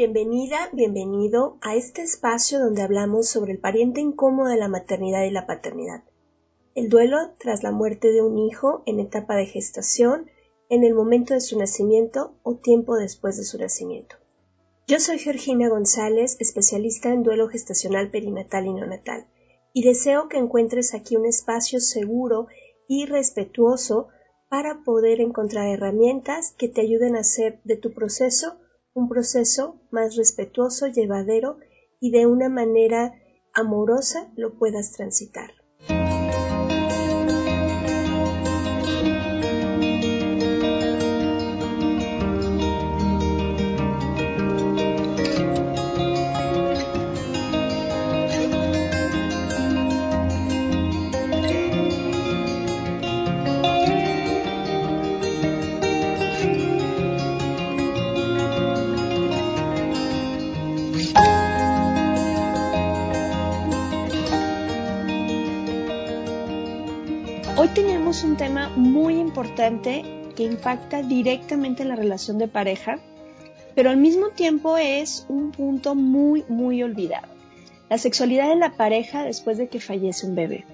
Bienvenida, bienvenido a este espacio donde hablamos sobre el pariente incómodo de la maternidad y la paternidad. El duelo tras la muerte de un hijo en etapa de gestación, en el momento de su nacimiento o tiempo después de su nacimiento. Yo soy Georgina González, especialista en duelo gestacional perinatal y neonatal, y deseo que encuentres aquí un espacio seguro y respetuoso para poder encontrar herramientas que te ayuden a hacer de tu proceso un proceso más respetuoso, llevadero y de una manera amorosa lo puedas transitar. Tenemos un tema muy importante que impacta directamente en la relación de pareja, pero al mismo tiempo es un punto muy, muy olvidado. La sexualidad de la pareja después de que fallece un bebé.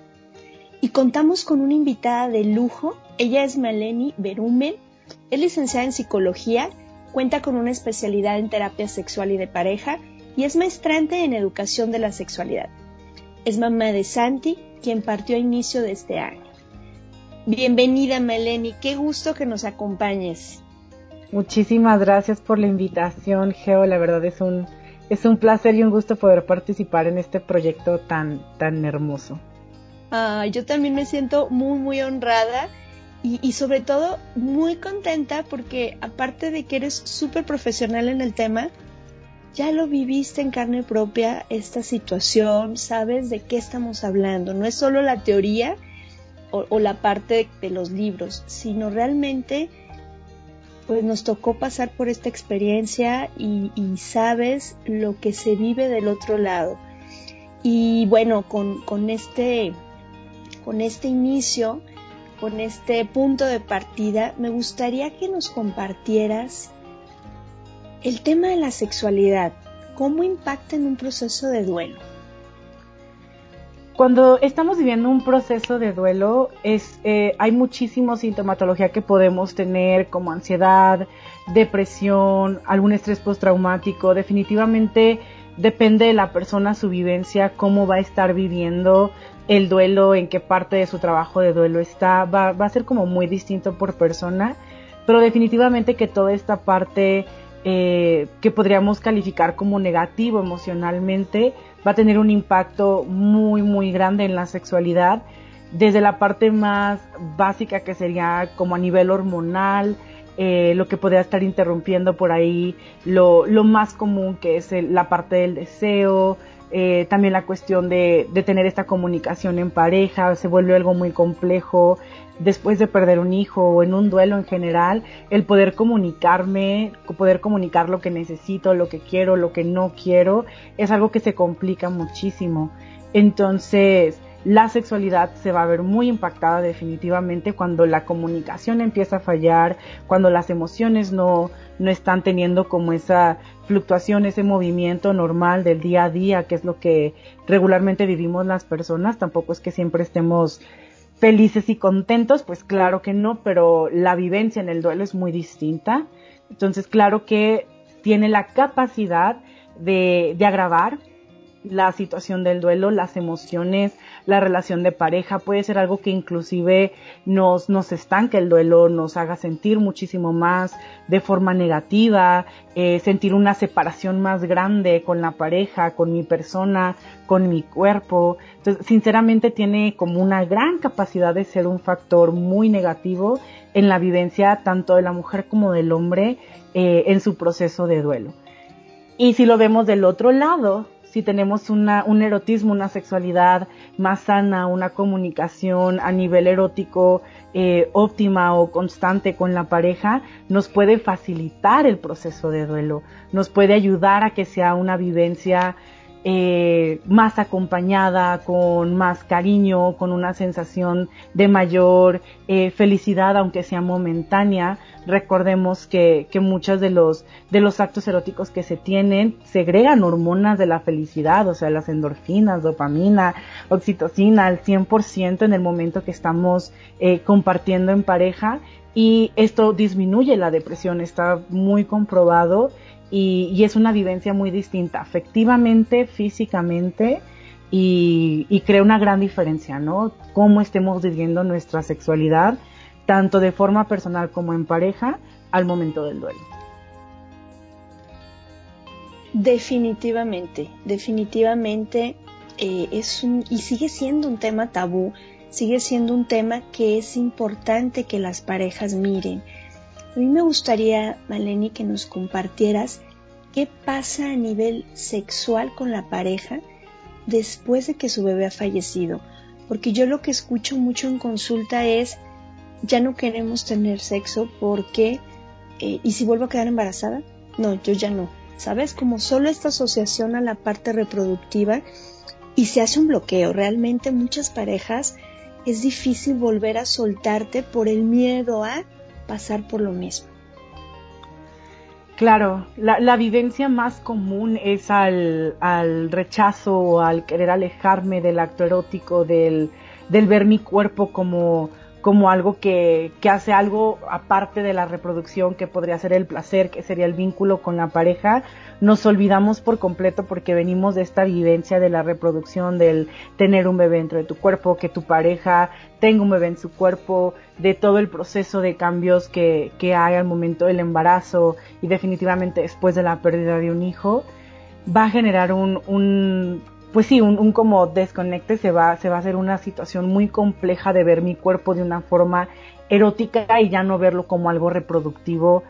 Y contamos con una invitada de lujo. Ella es Maleni Berumen, es licenciada en psicología, cuenta con una especialidad en terapia sexual y de pareja y es maestrante en educación de la sexualidad. Es mamá de Santi, quien partió a inicio de este año. Bienvenida, Meleni. Qué gusto que nos acompañes. Muchísimas gracias por la invitación, Geo. La verdad es un, es un placer y un gusto poder participar en este proyecto tan, tan hermoso. Ah, yo también me siento muy, muy honrada y, y sobre todo muy contenta porque aparte de que eres súper profesional en el tema, ya lo viviste en carne propia esta situación, sabes de qué estamos hablando. No es solo la teoría, o, la parte de los libros, sino realmente pues nos tocó pasar por esta experiencia y, y sabes lo que se vive del otro lado. Y bueno, con, con, este, con este inicio, con este punto de partida, me gustaría que nos compartieras el tema de la sexualidad, cómo impacta en un proceso de duelo. Cuando estamos viviendo un proceso de duelo, es, eh, hay muchísima sintomatología que podemos tener, como ansiedad, depresión, algún estrés postraumático. Definitivamente depende de la persona, su vivencia, cómo va a estar viviendo el duelo, en qué parte de su trabajo de duelo está. Va, va a ser como muy distinto por persona, pero definitivamente que toda esta parte eh, que podríamos calificar como negativo emocionalmente va a tener un impacto muy muy grande en la sexualidad desde la parte más básica que sería como a nivel hormonal eh, lo que podría estar interrumpiendo por ahí lo, lo más común que es el, la parte del deseo eh, también la cuestión de, de, tener esta comunicación en pareja se vuelve algo muy complejo después de perder un hijo o en un duelo en general, el poder comunicarme, poder comunicar lo que necesito, lo que quiero, lo que no quiero, es algo que se complica muchísimo. Entonces, la sexualidad se va a ver muy impactada definitivamente cuando la comunicación empieza a fallar, cuando las emociones no, no están teniendo como esa fluctuación, ese movimiento normal del día a día, que es lo que regularmente vivimos las personas. Tampoco es que siempre estemos felices y contentos, pues claro que no, pero la vivencia en el duelo es muy distinta. Entonces, claro que tiene la capacidad de, de agravar la situación del duelo, las emociones, la relación de pareja, puede ser algo que inclusive nos, nos estanque el duelo, nos haga sentir muchísimo más de forma negativa, eh, sentir una separación más grande con la pareja, con mi persona, con mi cuerpo. Entonces, sinceramente tiene como una gran capacidad de ser un factor muy negativo en la vivencia tanto de la mujer como del hombre eh, en su proceso de duelo. Y si lo vemos del otro lado, si tenemos una, un erotismo, una sexualidad más sana, una comunicación a nivel erótico eh, óptima o constante con la pareja, nos puede facilitar el proceso de duelo, nos puede ayudar a que sea una vivencia eh, más acompañada, con más cariño, con una sensación de mayor eh, felicidad, aunque sea momentánea. Recordemos que, que muchos de los, de los actos eróticos que se tienen segregan hormonas de la felicidad, o sea, las endorfinas, dopamina, oxitocina al 100% en el momento que estamos eh, compartiendo en pareja y esto disminuye la depresión, está muy comprobado y, es una vivencia muy distinta, afectivamente, físicamente, y, y, crea una gran diferencia, ¿no? Cómo estemos viviendo nuestra sexualidad, tanto de forma personal como en pareja, al momento del duelo. Definitivamente, definitivamente eh, es un, y sigue siendo un tema tabú, sigue siendo un tema que es importante que las parejas miren a mí me gustaría, Maleni, que nos compartieras qué pasa a nivel sexual con la pareja después de que su bebé ha fallecido. Porque yo lo que escucho mucho en consulta es, ya no queremos tener sexo porque, eh, ¿y si vuelvo a quedar embarazada? No, yo ya no. ¿Sabes? Como solo esta asociación a la parte reproductiva y se hace un bloqueo. Realmente muchas parejas es difícil volver a soltarte por el miedo a pasar por lo mismo. Claro, la, vivencia más común es al, al rechazo, al querer alejarme del acto erótico, del, del ver mi cuerpo como como algo que, que, hace algo aparte de la reproducción, que podría ser el placer, que sería el vínculo con la pareja, nos olvidamos por completo porque venimos de esta vivencia de la reproducción, del tener un bebé dentro de tu cuerpo, que tu pareja tenga un bebé en su cuerpo, de todo el proceso de cambios que, que hay al momento del embarazo y definitivamente después de la pérdida de un hijo, va a generar un, un pues sí, un, como desconecte se va, se va a hacer una situación muy compleja de ver mi cuerpo de una forma erótica y ya no verlo como algo reproductivo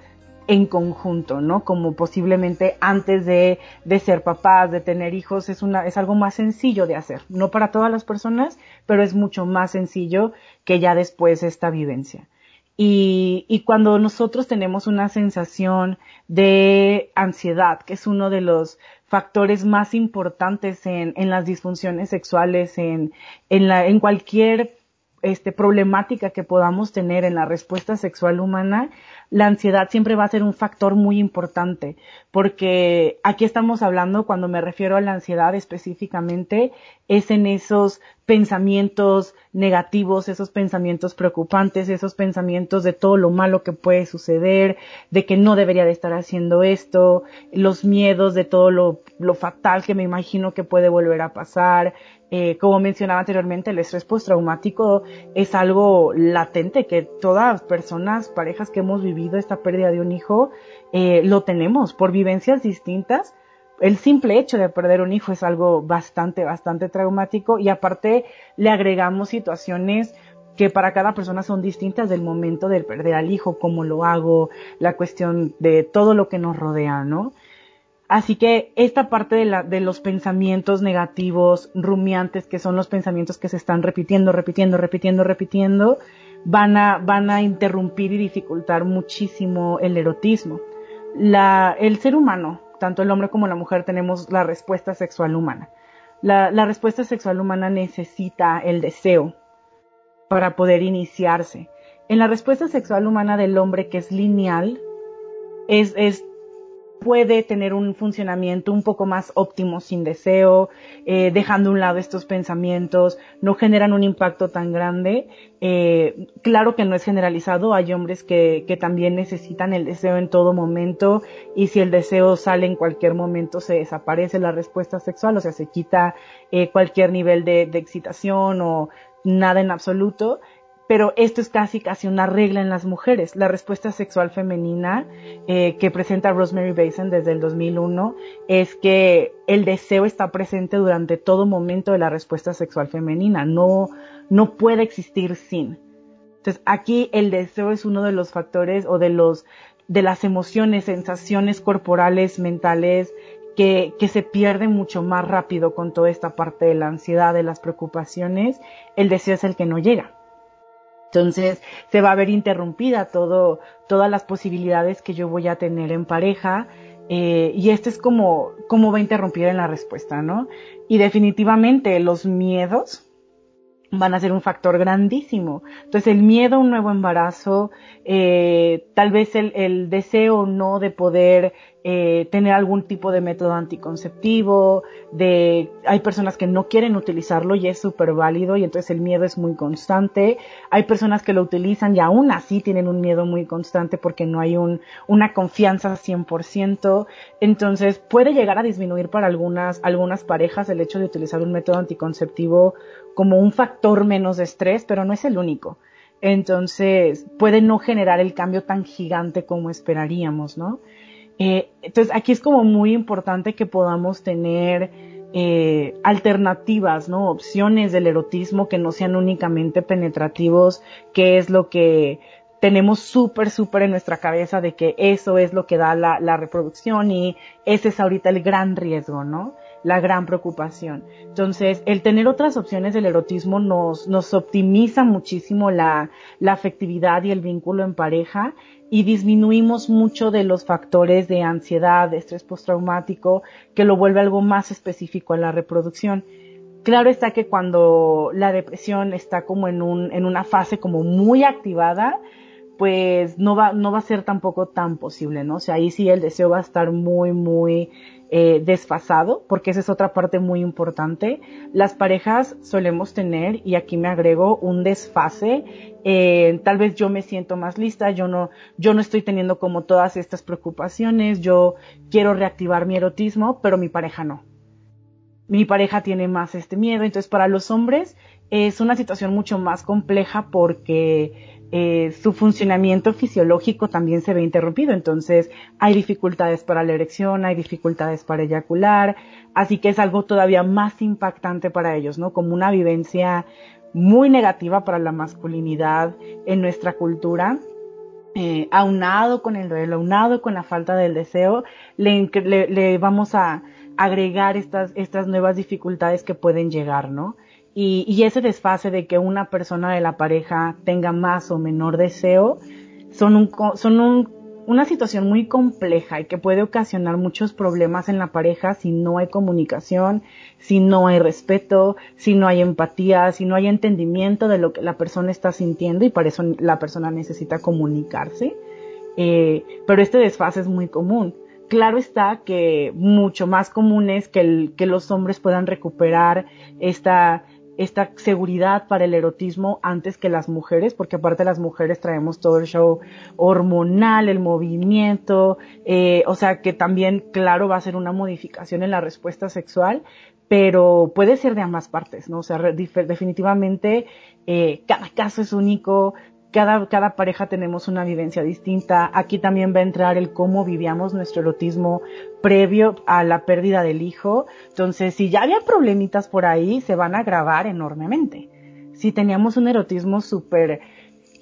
en conjunto, ¿no? Como posiblemente antes de, de ser papás, de tener hijos, es una, es algo más sencillo de hacer. No para todas las personas, pero es mucho más sencillo que ya después esta vivencia. Y, y cuando nosotros tenemos una sensación de ansiedad, que es uno de los factores más importantes en, en las disfunciones sexuales, en, en, la, en cualquier este, problemática que podamos tener en la respuesta sexual humana, la ansiedad siempre va a ser un factor muy importante, porque aquí estamos hablando, cuando me refiero a la ansiedad específicamente, es en esos pensamientos negativos, esos pensamientos preocupantes, esos pensamientos de todo lo malo que puede suceder, de que no debería de estar haciendo esto, los miedos de todo lo, lo fatal que me imagino que puede volver a pasar, eh, como mencionaba anteriormente, el estrés postraumático es algo latente que todas personas, parejas que hemos vivido esta pérdida de un hijo, eh, lo tenemos por vivencias distintas. El simple hecho de perder un hijo es algo bastante, bastante traumático y aparte le agregamos situaciones que para cada persona son distintas del momento del perder al hijo, cómo lo hago, la cuestión de todo lo que nos rodea, ¿no? Así que esta parte de, la, de los pensamientos negativos, rumiantes, que son los pensamientos que se están repitiendo, repitiendo, repitiendo, repitiendo, van a, van a interrumpir y dificultar muchísimo el erotismo. La, el ser humano, tanto el hombre como la mujer, tenemos la respuesta sexual humana. La, respuesta sexual humana necesita el deseo para poder iniciarse. En la respuesta sexual humana del hombre, que es lineal, es puede tener un funcionamiento un poco más óptimo sin deseo, eh, dejando a un lado estos pensamientos, no generan un impacto tan grande. Eh, claro que no es generalizado, hay hombres que, que, también necesitan el deseo en todo momento y si el deseo sale en cualquier momento se desaparece la respuesta sexual, o sea, se quita eh, cualquier nivel de, de excitación o nada en absoluto pero esto es casi casi una regla en las mujeres. La respuesta sexual femenina eh, que presenta Rosemary Basin desde el 2001 es que el deseo está presente durante todo momento de la respuesta sexual femenina, no, no puede existir sin. Entonces aquí el deseo es uno de los factores o de los de las emociones, sensaciones corporales, mentales, que, que, se pierden mucho más rápido con toda esta parte de la ansiedad, de las preocupaciones, el deseo es el que no llega. Entonces se va a ver interrumpida todo, todas las posibilidades que yo voy a tener en pareja. Eh, y este es como, como va a interrumpir en la respuesta, ¿no? Y definitivamente los miedos van a ser un factor grandísimo. Entonces el miedo a un nuevo embarazo, eh, tal vez el, el deseo no de poder eh, tener algún tipo de método anticonceptivo, de, hay personas que no quieren utilizarlo y es súper válido y entonces el miedo es muy constante. Hay personas que lo utilizan y aún así tienen un miedo muy constante porque no hay un, una confianza 100%. Entonces puede llegar a disminuir para algunas, algunas parejas el hecho de utilizar un método anticonceptivo como un factor menos de estrés, pero no es el único. Entonces puede no generar el cambio tan gigante como esperaríamos, ¿no? Eh, entonces aquí es como muy importante que podamos tener eh, alternativas, ¿no? Opciones del erotismo que no sean únicamente penetrativos, que es lo que tenemos súper, súper en nuestra cabeza de que eso es lo que da la, la reproducción y ese es ahorita el gran riesgo, ¿no? La gran preocupación. Entonces, el tener otras opciones del erotismo nos, nos optimiza muchísimo la, la afectividad y el vínculo en pareja y disminuimos mucho de los factores de ansiedad, de estrés postraumático, que lo vuelve algo más específico a la reproducción. Claro está que cuando la depresión está como en un, en una fase como muy activada, pues no va, no va a ser tampoco tan posible, ¿no? O sea, ahí sí el deseo va a estar muy, muy eh, desfasado, porque esa es otra parte muy importante. Las parejas solemos tener, y aquí me agrego, un desfase. Eh, tal vez yo me siento más lista, yo no, yo no estoy teniendo como todas estas preocupaciones, yo quiero reactivar mi erotismo, pero mi pareja no. Mi pareja tiene más este miedo, entonces para los hombres es una situación mucho más compleja porque eh, su funcionamiento fisiológico también se ve interrumpido. Entonces hay dificultades para la erección, hay dificultades para eyacular, así que es algo todavía más impactante para ellos, ¿no? Como una vivencia muy negativa para la masculinidad en nuestra cultura. Eh, aunado con el duelo, aunado con la falta del deseo, le, le, le vamos a agregar estas, estas nuevas dificultades que pueden llegar, ¿no? Y, ese desfase de que una persona de la pareja tenga más o menor deseo son, un, son un, una situación muy compleja y que puede ocasionar muchos problemas en la pareja si no hay comunicación, si no hay respeto, si no hay empatía, si no hay entendimiento de lo que la persona está sintiendo y para eso la persona necesita comunicarse. Eh, pero este desfase es muy común. Claro está que mucho más común es que los hombres puedan recuperar esta esta seguridad para el erotismo antes que las mujeres, porque aparte las mujeres traemos todo el show hormonal, el movimiento, eh, o sea que también, claro, va a ser una modificación en la respuesta sexual, pero puede ser de ambas partes, ¿no? O sea, definitivamente eh, cada caso es único, cada, cada pareja tenemos una vivencia distinta. Aquí también va a entrar el cómo vivíamos nuestro erotismo previo a la pérdida del hijo. Entonces, si ya había problemitas por ahí, se van a agravar enormemente. Si teníamos un erotismo súper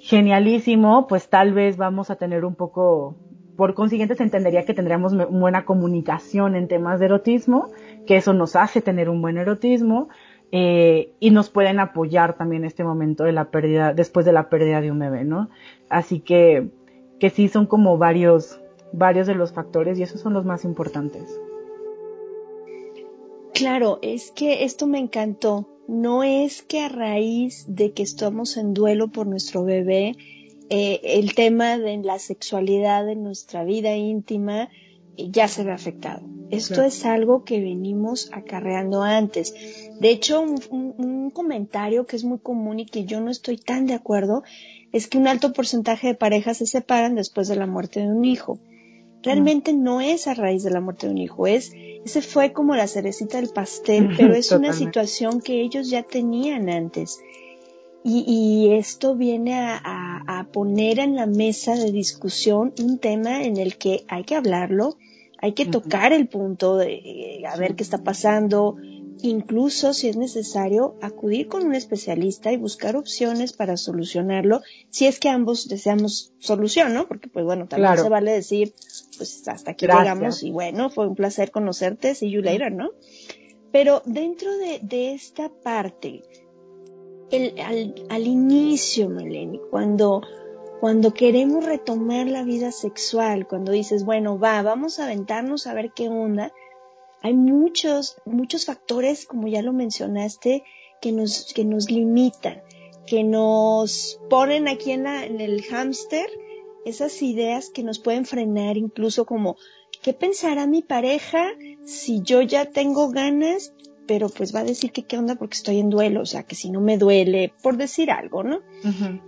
genialísimo, pues tal vez vamos a tener un poco por consiguiente se entendería que tendríamos buena comunicación en temas de erotismo, que eso nos hace tener un buen erotismo, eh, y nos pueden apoyar también en este momento de la pérdida, después de la pérdida de un bebé, ¿no? Así que, que sí son como varios, varios de los factores y esos son los más importantes. Claro, es que esto me encantó. No es que a raíz de que estamos en duelo por nuestro bebé, eh, el tema de la sexualidad de nuestra vida íntima ya se ve afectado. Esto es algo que venimos acarreando antes. De hecho, un, comentario que es muy común y que yo no estoy tan de acuerdo es que un alto porcentaje de parejas se separan después de la muerte de un hijo. Realmente no, es a raíz de la muerte de un hijo, es, ese fue como la cerecita del pastel, pero es una situación que ellos ya tenían antes. Y, esto viene a, poner en la mesa de discusión un tema en el que hay que hablarlo, hay que tocar el punto de eh, a ver qué está pasando, incluso si es necesario acudir con un especialista y buscar opciones para solucionarlo, si es que ambos deseamos solución, ¿no? Porque pues bueno, también se vale decir, pues hasta aquí llegamos y bueno, fue un placer conocerte, see you later, ¿no? Pero dentro de, de esta parte, al, al, inicio, Meleni, cuando, cuando queremos retomar la vida sexual, cuando dices, bueno, va, vamos a aventarnos a ver qué onda, hay muchos, muchos factores, como ya lo mencionaste, que nos, que nos limitan, que nos ponen aquí en, la, en el hámster esas ideas que nos pueden frenar, incluso como, ¿qué pensará mi pareja si yo ya tengo ganas, pero pues va a decir que qué onda porque estoy en duelo, o sea, que si no me duele, por decir algo, ¿no?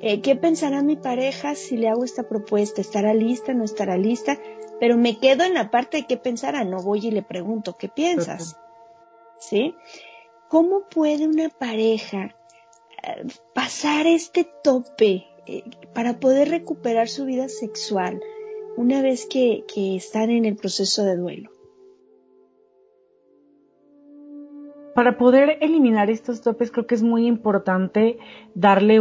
Eh, ¿Qué pensará mi pareja si le hago esta propuesta? ¿Estará lista? ¿No estará lista? Pero me quedo en la parte de qué pensará, no voy y le pregunto, ¿qué piensas? ¿Sí? ¿Cómo puede una pareja eh, pasar este tope eh, para poder recuperar su vida sexual una vez que están en el proceso de duelo? para poder eliminar estos topes creo que es muy importante darle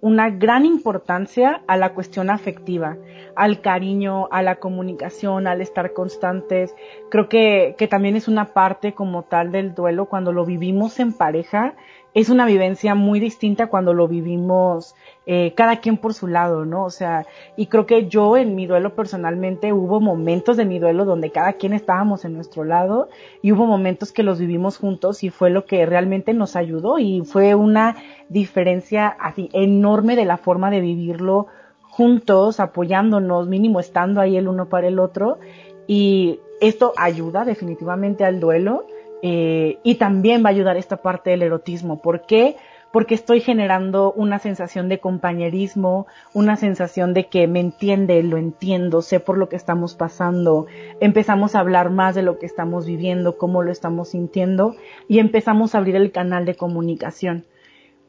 una gran importancia a la cuestión afectiva, al cariño, a la comunicación, al estar constantes. Creo que, que también es una parte como tal del duelo cuando lo vivimos en pareja es una vivencia muy distinta cuando lo vivimos eh, cada quien por su lado, ¿no? O sea, y creo que yo en mi duelo personalmente hubo momentos de mi duelo donde cada quien estábamos en nuestro lado y hubo momentos que los vivimos juntos y fue lo que realmente nos ayudó y fue una diferencia así enorme de la forma de vivirlo juntos, apoyándonos, mínimo estando ahí el uno para el otro y esto ayuda definitivamente al duelo eh, y también va a ayudar esta parte del erotismo. ¿Por qué? Porque estoy generando una sensación de compañerismo, una sensación de que me entiende, lo entiendo, sé por lo que estamos pasando, empezamos a hablar más de lo que estamos viviendo, cómo lo estamos sintiendo y empezamos a abrir el canal de comunicación.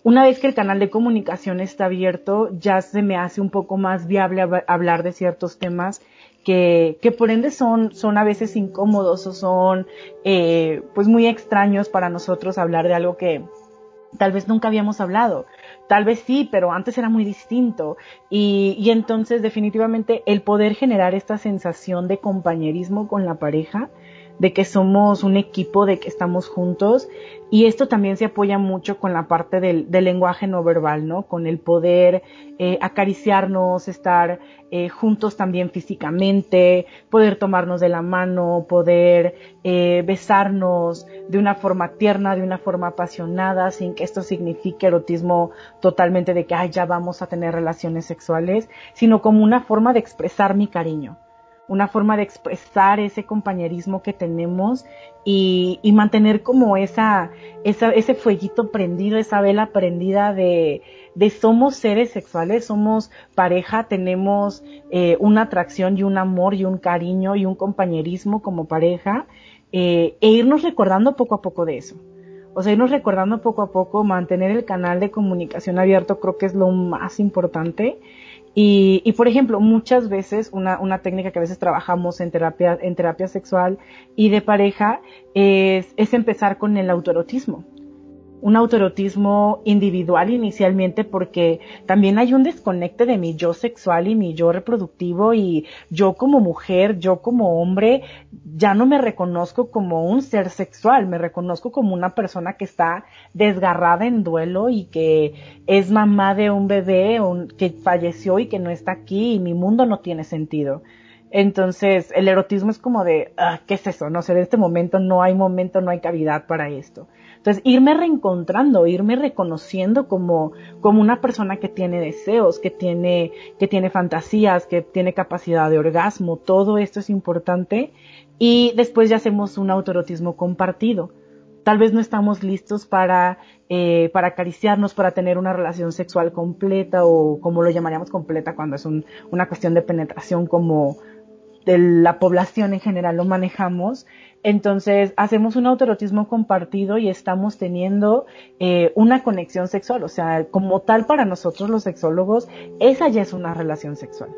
Una vez que el canal de comunicación está abierto, ya se me hace un poco más viable hablar de ciertos temas que, que por ende son, son a veces incómodos o son eh, pues muy extraños para nosotros hablar de algo que tal vez nunca habíamos hablado. Tal vez sí, pero antes era muy distinto. Y, y entonces definitivamente el poder generar esta sensación de compañerismo con la pareja de que somos un equipo, de que estamos juntos. Y esto también se apoya mucho con la parte del, lenguaje no verbal, ¿no? Con el poder eh, acariciarnos, estar eh, juntos también físicamente, poder tomarnos de la mano, poder eh, besarnos de una forma tierna, de una forma apasionada, sin que esto signifique erotismo totalmente de que, ay, ya vamos a tener relaciones sexuales, sino como una forma de expresar mi cariño una forma de expresar ese compañerismo que tenemos y, mantener como esa, esa, ese fueguito prendido, esa vela prendida de, somos seres sexuales, somos pareja, tenemos eh, una atracción y un amor y un cariño y un compañerismo como pareja eh, e irnos recordando poco a poco de eso. O sea, irnos recordando poco a poco, mantener el canal de comunicación abierto creo que es lo más importante y, y, por ejemplo, muchas veces una, una, técnica que a veces trabajamos en terapia, en terapia sexual y de pareja es, es empezar con el autoerotismo. Un autoerotismo individual inicialmente porque también hay un desconecte de mi yo sexual y mi yo reproductivo y yo como mujer, yo como hombre, ya no me reconozco como un ser sexual, me reconozco como una persona que está desgarrada en duelo y que es mamá de un bebé que falleció y que no está aquí y mi mundo no tiene sentido. Entonces, el erotismo es como de, ah, ¿qué es eso? No sé, en este momento no hay momento, no hay cavidad para esto. Entonces, irme reencontrando, irme reconociendo como, como una persona que tiene deseos, que tiene, que tiene fantasías, que tiene capacidad de orgasmo, todo esto es importante. Y después ya hacemos un autoerotismo compartido. Tal vez no estamos listos para, eh, para acariciarnos, para tener una relación sexual completa o como lo llamaríamos completa cuando es un, una cuestión de penetración como, de la población en general lo manejamos. Entonces hacemos un autoerotismo compartido y estamos teniendo eh, una conexión sexual. O sea, como tal para nosotros los sexólogos, esa ya es una relación sexual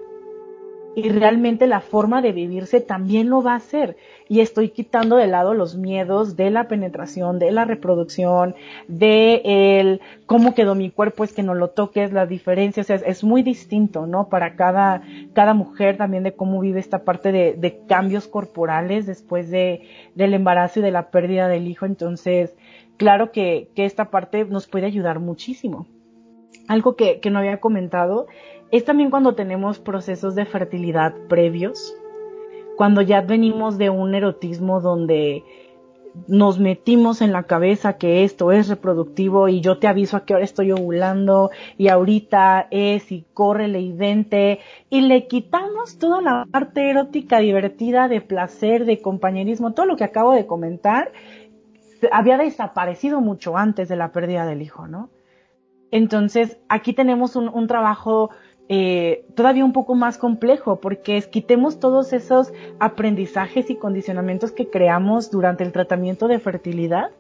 y realmente la forma de vivirse también lo va a hacer. Y estoy quitando de lado los miedos de la penetración, de la reproducción, de el cómo quedó mi cuerpo, es que no lo toques, las diferencias, es, es muy distinto, ¿no? Para cada, cada mujer también de cómo vive esta parte de, cambios corporales después de, del embarazo y de la pérdida del hijo. Entonces, claro que, que esta parte nos puede ayudar muchísimo. Algo que no había comentado es también cuando tenemos procesos de fertilidad previos, cuando ya venimos de un erotismo donde nos metimos en la cabeza que esto es reproductivo y yo te aviso a que ahora estoy ovulando y ahorita es y corre y vente y le quitamos toda la parte erótica divertida de placer, de compañerismo, todo lo que acabo de comentar había desaparecido mucho antes de la pérdida del hijo, ¿no? Entonces aquí tenemos un, un trabajo eh, todavía un poco más complejo, porque es quitemos todos esos aprendizajes y condicionamientos que creamos durante el tratamiento de fertilidad,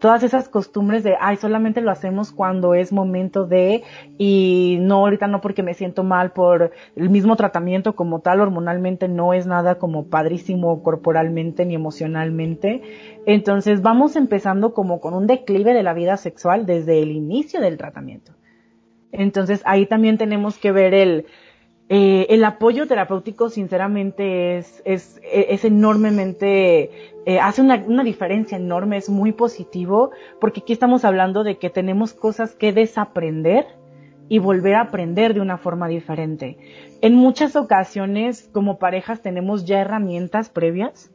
todas esas costumbres de, ay, solamente lo hacemos cuando es momento de, y no, ahorita no porque me siento mal por el mismo tratamiento como tal, hormonalmente no es nada como padrísimo corporalmente ni emocionalmente. Entonces vamos empezando como con un declive de la vida sexual desde el inicio del tratamiento. Entonces ahí también tenemos que ver el, eh, el apoyo terapéutico sinceramente es, es, es enormemente, eh, hace una, una, diferencia enorme, es muy positivo, porque aquí estamos hablando de que tenemos cosas que desaprender y volver a aprender de una forma diferente. En muchas ocasiones como parejas tenemos ya herramientas previas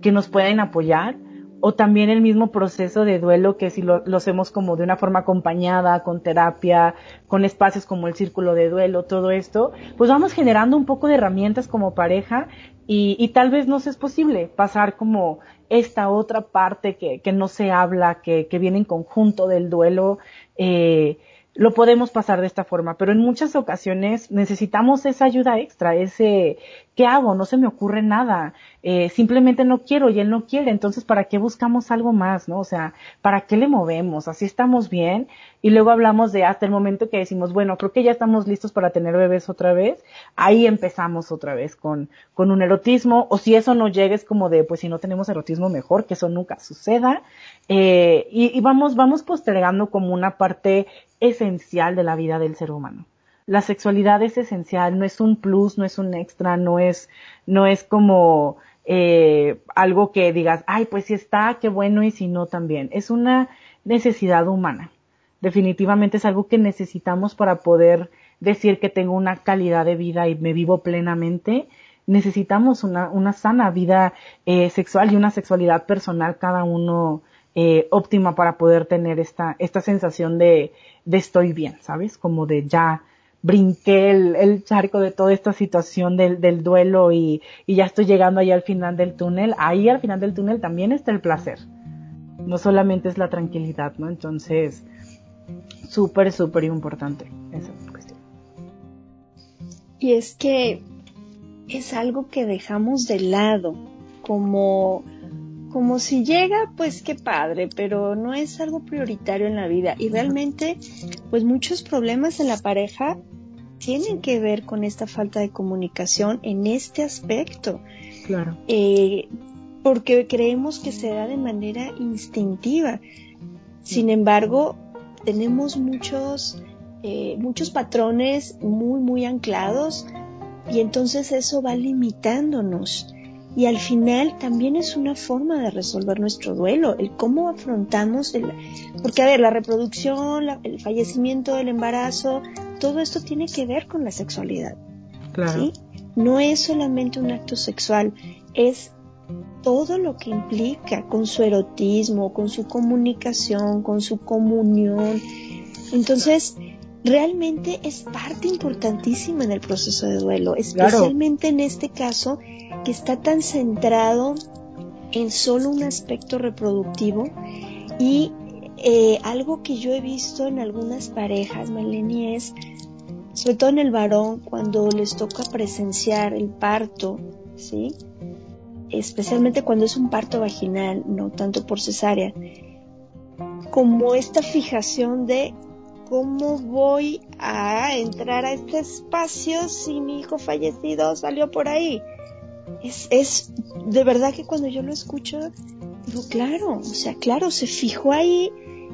que nos pueden apoyar, o también el mismo proceso de duelo que si lo, hacemos como de una forma acompañada, con terapia, con espacios como el círculo de duelo, todo esto, pues vamos generando un poco de herramientas como pareja y, y tal vez nos es posible pasar como esta otra parte que, que no se habla, que, que viene en conjunto del duelo, eh, lo podemos pasar de esta forma, pero en muchas ocasiones necesitamos esa ayuda extra, ese, ¿qué hago? No se me ocurre nada, eh, simplemente no quiero y él no quiere, entonces ¿para qué buscamos algo más, no? O sea, ¿para qué le movemos? Así estamos bien y luego hablamos de hasta el momento que decimos, bueno, creo que ya estamos listos para tener bebés otra vez, ahí empezamos otra vez con, con un erotismo, o si eso no llega es como de, pues si no tenemos erotismo mejor, que eso nunca suceda, eh, y, y vamos, vamos postergando como una parte esencial de la vida del ser humano. La sexualidad es esencial, no es un plus, no es un extra, no es, no es como eh, algo que digas, ay, pues si está, qué bueno, y si no también. Es una necesidad humana. Definitivamente es algo que necesitamos para poder decir que tengo una calidad de vida y me vivo plenamente. Necesitamos una, una sana vida eh, sexual y una sexualidad personal cada uno eh, óptima para poder tener esta, esta sensación de, de estoy bien, ¿sabes? Como de ya brinqué el, el charco de toda esta situación del, del duelo y, y, ya estoy llegando ahí al final del túnel. Ahí al final del túnel también está el placer. No solamente es la tranquilidad, ¿no? Entonces, súper, súper importante esa cuestión. Y es que es algo que dejamos de lado, como como si llega, pues qué padre, pero no es algo prioritario en la vida. Y realmente, pues muchos problemas en la pareja tienen que ver con esta falta de comunicación en este aspecto. Claro. Eh, porque creemos que se da de manera instintiva. Sin embargo, tenemos muchos, eh, muchos patrones muy, muy anclados y entonces eso va limitándonos. Y al final también es una forma de resolver nuestro duelo, el cómo afrontamos, el, porque a ver, la reproducción, el fallecimiento del embarazo, todo esto tiene que ver con la sexualidad. Claro. No es solamente un acto sexual, es todo lo que implica con su erotismo, con su comunicación, con su comunión. Entonces, realmente es parte importantísima en el proceso de duelo, especialmente en este caso que está tan centrado en solo un aspecto reproductivo y eh, algo que yo he visto en algunas parejas, Melanie, es, sobre todo en el varón, cuando les toca presenciar el parto, ¿sí? especialmente cuando es un parto vaginal, no tanto por cesárea, como esta fijación de cómo voy a entrar a este espacio si mi hijo fallecido salió por ahí. Es, es de verdad que cuando yo lo escucho, digo, claro, o sea, claro, se fijó ahí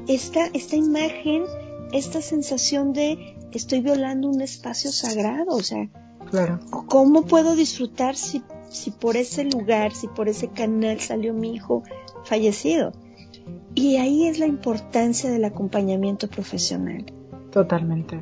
esta, esta imagen, esta sensación de estoy violando un espacio sagrado, o sea, claro. ¿cómo puedo disfrutar si si por ese lugar, si por ese canal salió mi hijo fallecido. Y ahí es la importancia del acompañamiento profesional. Totalmente.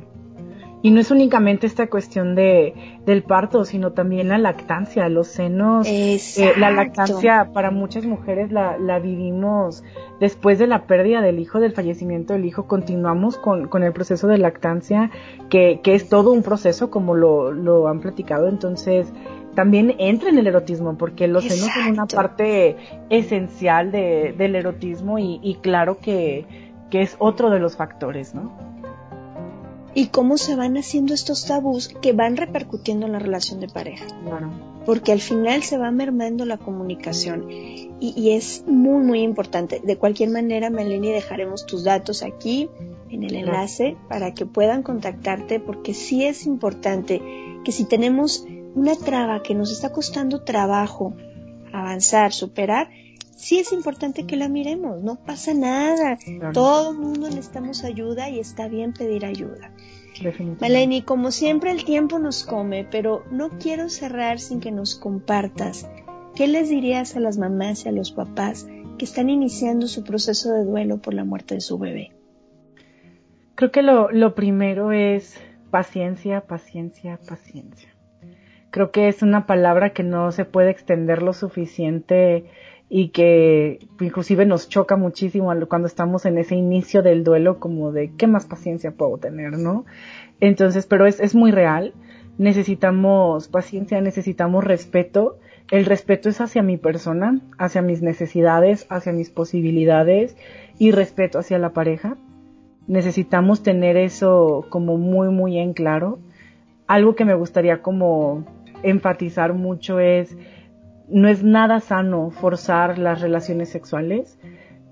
Y no es únicamente esta cuestión de, del parto, sino también la lactancia, los senos. Eh, la lactancia para muchas mujeres la, la, vivimos después de la pérdida del hijo, del fallecimiento del hijo. Continuamos con, con el proceso de lactancia, que, que es todo un proceso, como lo, lo han platicado. Entonces, también entra en el erotismo, porque los senos son una parte esencial de, del erotismo y, y claro que, que, es otro de los factores, ¿no? Y cómo se van haciendo estos tabús que van repercutiendo en la relación de pareja. Claro. Porque al final se va mermando la comunicación y, y es muy, muy importante. De cualquier manera, Melanie, dejaremos tus datos aquí en el enlace para que puedan contactarte porque sí es importante que si tenemos una traba que nos está costando trabajo avanzar, superar, sí es importante que la miremos, no pasa nada. Todo el mundo necesitamos ayuda y está bien pedir ayuda. Maleni, como siempre el tiempo nos come, pero no quiero cerrar sin que nos compartas. ¿Qué les dirías a las mamás y a los papás que están iniciando su proceso de duelo por la muerte de su bebé? Creo que lo, lo primero es paciencia, paciencia, paciencia creo que es una palabra que no se puede extender lo suficiente y que inclusive nos choca muchísimo cuando estamos en ese inicio del duelo como de qué más paciencia puedo tener, ¿no? Entonces, pero es, es muy real. Necesitamos paciencia, necesitamos respeto. El respeto es hacia mi persona, hacia mis necesidades, hacia mis posibilidades y respeto hacia la pareja. Necesitamos tener eso como muy, muy en claro. Algo que me gustaría como enfatizar mucho es, no es nada sano forzar las relaciones sexuales,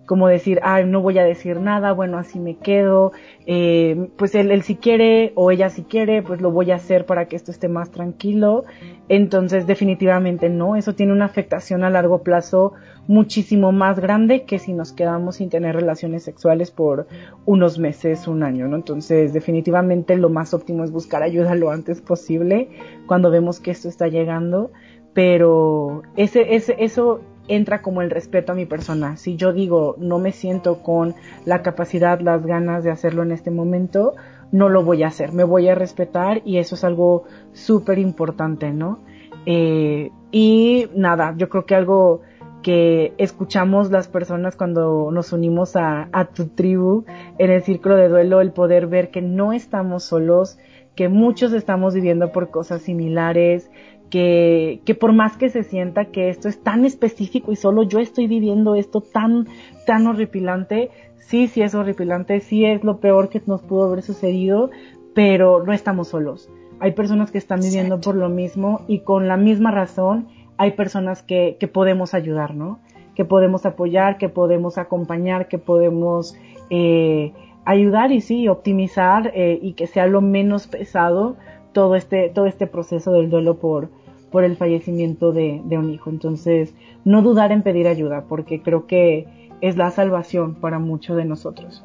como decir, ay, no voy a decir nada, bueno, así me quedo, eh, pues él, él si quiere o ella si quiere, pues lo voy a hacer para que esto esté más tranquilo. Entonces, definitivamente no, eso tiene una afectación a largo plazo muchísimo más grande que si nos quedamos sin tener relaciones sexuales por unos meses, un año, ¿no? Entonces, definitivamente lo más óptimo es buscar ayuda lo antes posible cuando vemos que esto está llegando, pero ese, ese, eso entra como el respeto a mi persona. Si yo digo no me siento con la capacidad, las ganas de hacerlo en este momento, no lo voy a hacer, me voy a respetar y eso es algo súper importante, ¿no? Eh, y nada, yo creo que algo que escuchamos las personas cuando nos unimos a, a tu tribu en el círculo de duelo, el poder ver que no estamos solos, que muchos estamos viviendo por cosas similares, que, que por más que se sienta que esto es tan específico y solo yo estoy viviendo esto tan, tan horripilante, sí, sí es horripilante, sí es lo peor que nos pudo haber sucedido, pero no estamos solos. Hay personas que están viviendo por lo mismo y con la misma razón hay personas que, que podemos ayudar, ¿no? Que podemos apoyar, que podemos acompañar, que podemos eh, ayudar y sí, optimizar eh, y que sea lo menos pesado todo este, todo este proceso del duelo por, por el fallecimiento de, un hijo. Entonces, no dudar en pedir ayuda, porque creo que, es la salvación para muchos de nosotros.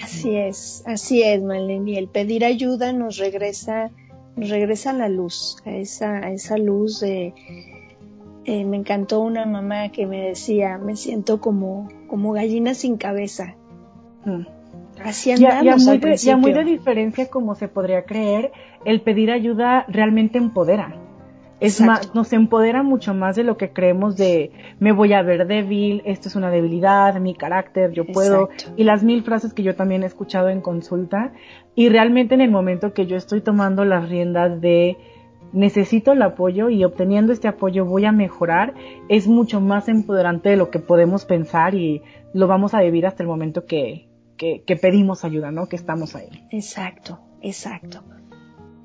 Así es, así es, Maleni. El pedir ayuda nos regresa, nos regresa a la luz, a esa, a esa luz de, eh, me encantó una mamá que me decía, me siento como, como gallina sin cabeza. Mm. Así andamos ya, muy de, ya muy de principio. diferencia como se podría creer, el pedir ayuda realmente empodera. Es Exacto. más, nos empodera mucho más de lo que creemos de me voy a ver débil, esto es una debilidad, mi carácter, yo puedo, Exacto. y las mil frases que yo también he escuchado en consulta, y realmente en el momento que yo estoy tomando las riendas de necesito el apoyo y obteniendo este apoyo voy a mejorar, es mucho más empoderante de lo que podemos pensar y lo vamos a vivir hasta el momento que, que, que pedimos ayuda, ¿no? Que estamos ahí. Exacto, exacto.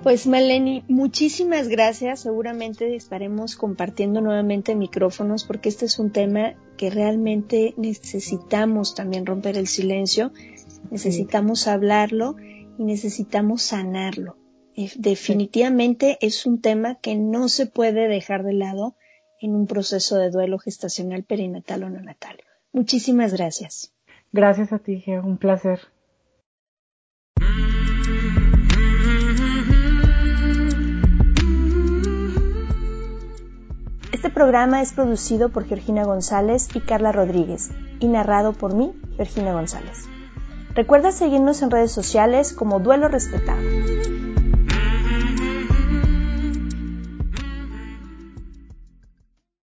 Pues Melanie, muchísimas gracias. Seguramente estaremos compartiendo nuevamente micrófonos porque este es un tema que realmente necesitamos también romper el silencio, necesitamos hablarlo y necesitamos sanarlo. Definitivamente es un tema que no se puede dejar de lado en un proceso de duelo gestacional, perinatal o neonatal. Muchísimas gracias. Gracias a ti, Geo, un placer. Este programa es producido por Georgina González y Carla Rodríguez y narrado por mí, Georgina González. Recuerda seguirnos en redes sociales como Duelo Respetado.